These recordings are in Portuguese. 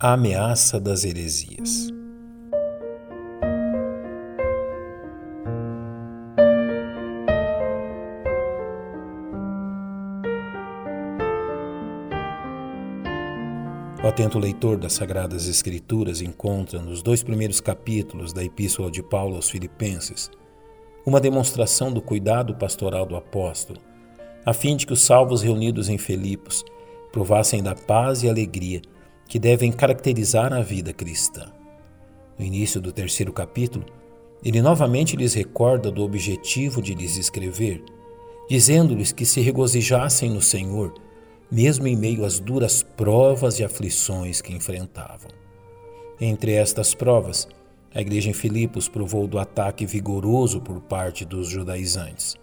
A ameaça das heresias. O atento leitor das Sagradas Escrituras encontra nos dois primeiros capítulos da Epístola de Paulo aos Filipenses uma demonstração do cuidado pastoral do apóstolo, a fim de que os salvos reunidos em Filipos provassem da paz e alegria que devem caracterizar a vida cristã. No início do terceiro capítulo, ele novamente lhes recorda do objetivo de lhes escrever, dizendo-lhes que se regozijassem no Senhor, mesmo em meio às duras provas e aflições que enfrentavam. Entre estas provas, a igreja em Filipos provou do ataque vigoroso por parte dos judaizantes,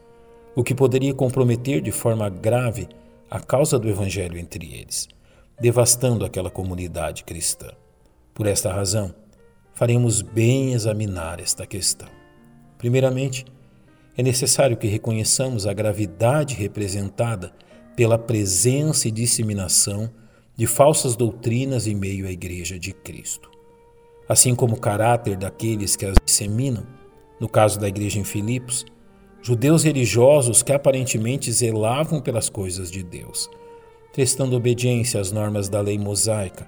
o que poderia comprometer de forma grave a causa do evangelho entre eles devastando aquela comunidade cristã. Por esta razão, faremos bem examinar esta questão. Primeiramente, é necessário que reconheçamos a gravidade representada pela presença e disseminação de falsas doutrinas em meio à Igreja de Cristo, assim como o caráter daqueles que as disseminam, no caso da Igreja em Filipos, judeus religiosos que aparentemente zelavam pelas coisas de Deus prestando obediência às normas da lei mosaica,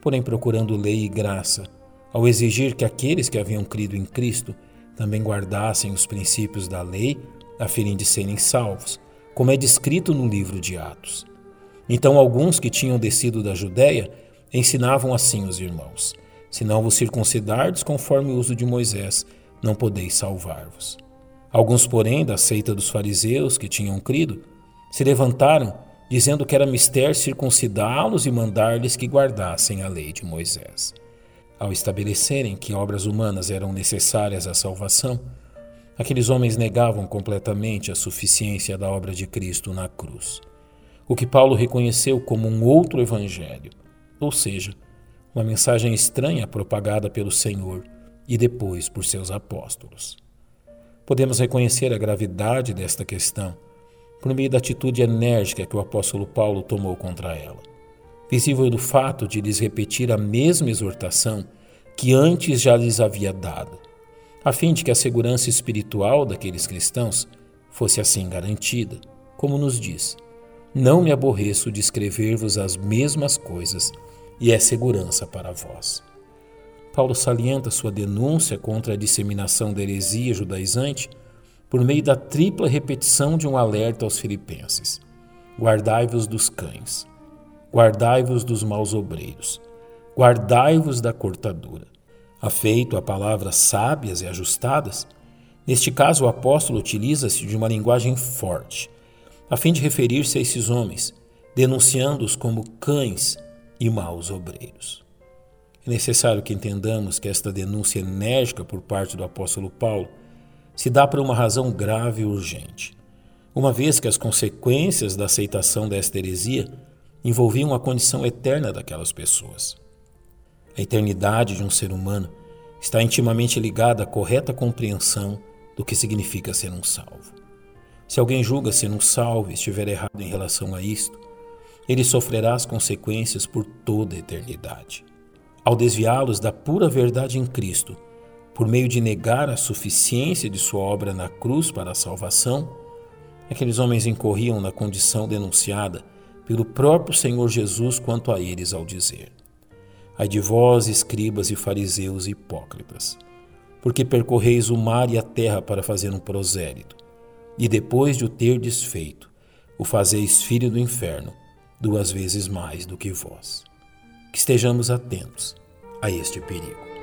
porém procurando lei e graça, ao exigir que aqueles que haviam crido em Cristo também guardassem os princípios da lei, a fim de serem salvos, como é descrito no livro de Atos. Então, alguns que tinham descido da Judéia ensinavam assim os irmãos: Se não vos circuncidardes conforme o uso de Moisés, não podeis salvar-vos. Alguns, porém, da seita dos fariseus que tinham crido, se levantaram dizendo que era mister circuncidá-los e mandar-lhes que guardassem a lei de Moisés. Ao estabelecerem que obras humanas eram necessárias à salvação, aqueles homens negavam completamente a suficiência da obra de Cristo na cruz, o que Paulo reconheceu como um outro evangelho, ou seja, uma mensagem estranha propagada pelo Senhor e depois por seus apóstolos. Podemos reconhecer a gravidade desta questão por meio da atitude enérgica que o apóstolo Paulo tomou contra ela, visível do fato de lhes repetir a mesma exortação que antes já lhes havia dado, a fim de que a segurança espiritual daqueles cristãos fosse assim garantida, como nos diz: Não me aborreço de escrever-vos as mesmas coisas, e é segurança para vós. Paulo salienta sua denúncia contra a disseminação da heresia judaizante por meio da tripla repetição de um alerta aos filipenses: Guardai-vos dos cães, guardai-vos dos maus obreiros, guardai-vos da cortadura. Afeito a palavras sábias e ajustadas, neste caso o apóstolo utiliza-se de uma linguagem forte, a fim de referir-se a esses homens, denunciando-os como cães e maus obreiros. É necessário que entendamos que esta denúncia enérgica por parte do apóstolo Paulo se dá por uma razão grave e urgente, uma vez que as consequências da aceitação desta heresia envolviam a condição eterna daquelas pessoas. A eternidade de um ser humano está intimamente ligada à correta compreensão do que significa ser um salvo. Se alguém julga ser um salvo e estiver errado em relação a isto, ele sofrerá as consequências por toda a eternidade. Ao desviá-los da pura verdade em Cristo, por meio de negar a suficiência de sua obra na cruz para a salvação, aqueles homens incorriam na condição denunciada pelo próprio Senhor Jesus quanto a eles ao dizer: Ai de vós, escribas e fariseus hipócritas, porque percorreis o mar e a terra para fazer um prosélito, e depois de o ter desfeito, o fazeis filho do inferno, duas vezes mais do que vós. Que estejamos atentos a este perigo.